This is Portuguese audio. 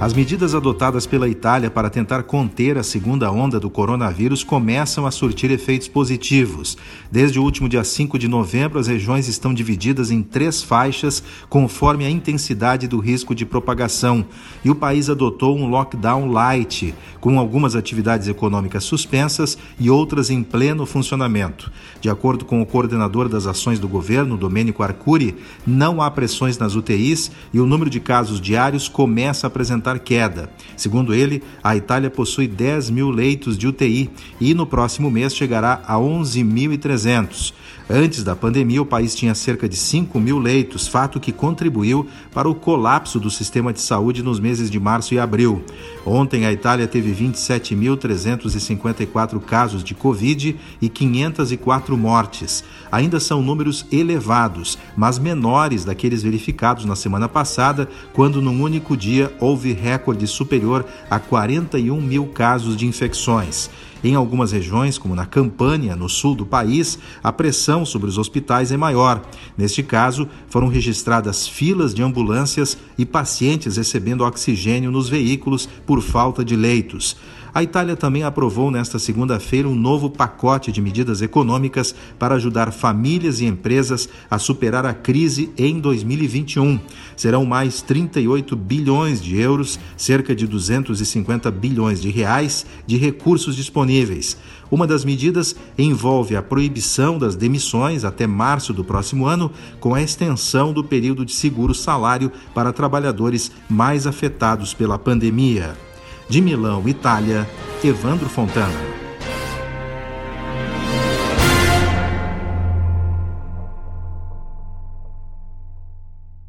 As medidas adotadas pela Itália para tentar conter a segunda onda do coronavírus começam a surtir efeitos positivos. Desde o último dia 5 de novembro, as regiões estão divididas em três faixas, conforme a intensidade do risco de propagação. E o país adotou um lockdown light, com algumas atividades econômicas suspensas e outras em pleno funcionamento. De acordo com o coordenador das ações do governo, Domênico Arcuri, não há pressões nas UTIs e o número de casos diários começa a apresentar queda. Segundo ele, a Itália possui 10 mil leitos de UTI e no próximo mês chegará a 11.300. Antes da pandemia, o país tinha cerca de 5 mil leitos, fato que contribuiu para o colapso do sistema de saúde nos meses de março e abril. Ontem, a Itália teve 27.354 casos de Covid e 504 mortes. Ainda são números elevados, mas menores daqueles verificados na semana passada, quando num único dia houve recorde superior a 41 mil casos de infecções. Em algumas regiões, como na Campânia, no sul do país, a pressão sobre os hospitais é maior. Neste caso, foram registradas filas de ambulâncias e pacientes recebendo oxigênio nos veículos por falta de leitos. A Itália também aprovou nesta segunda-feira um novo pacote de medidas econômicas para ajudar famílias e empresas a superar a crise em 2021. Serão mais 38 bilhões de euros, cerca de 250 bilhões de reais de recursos disponíveis. Uma das medidas envolve a proibição das demissões até março do próximo ano, com a extensão do período de seguro-salário para trabalhadores mais afetados pela pandemia. De Milão, Itália, Evandro Fontana.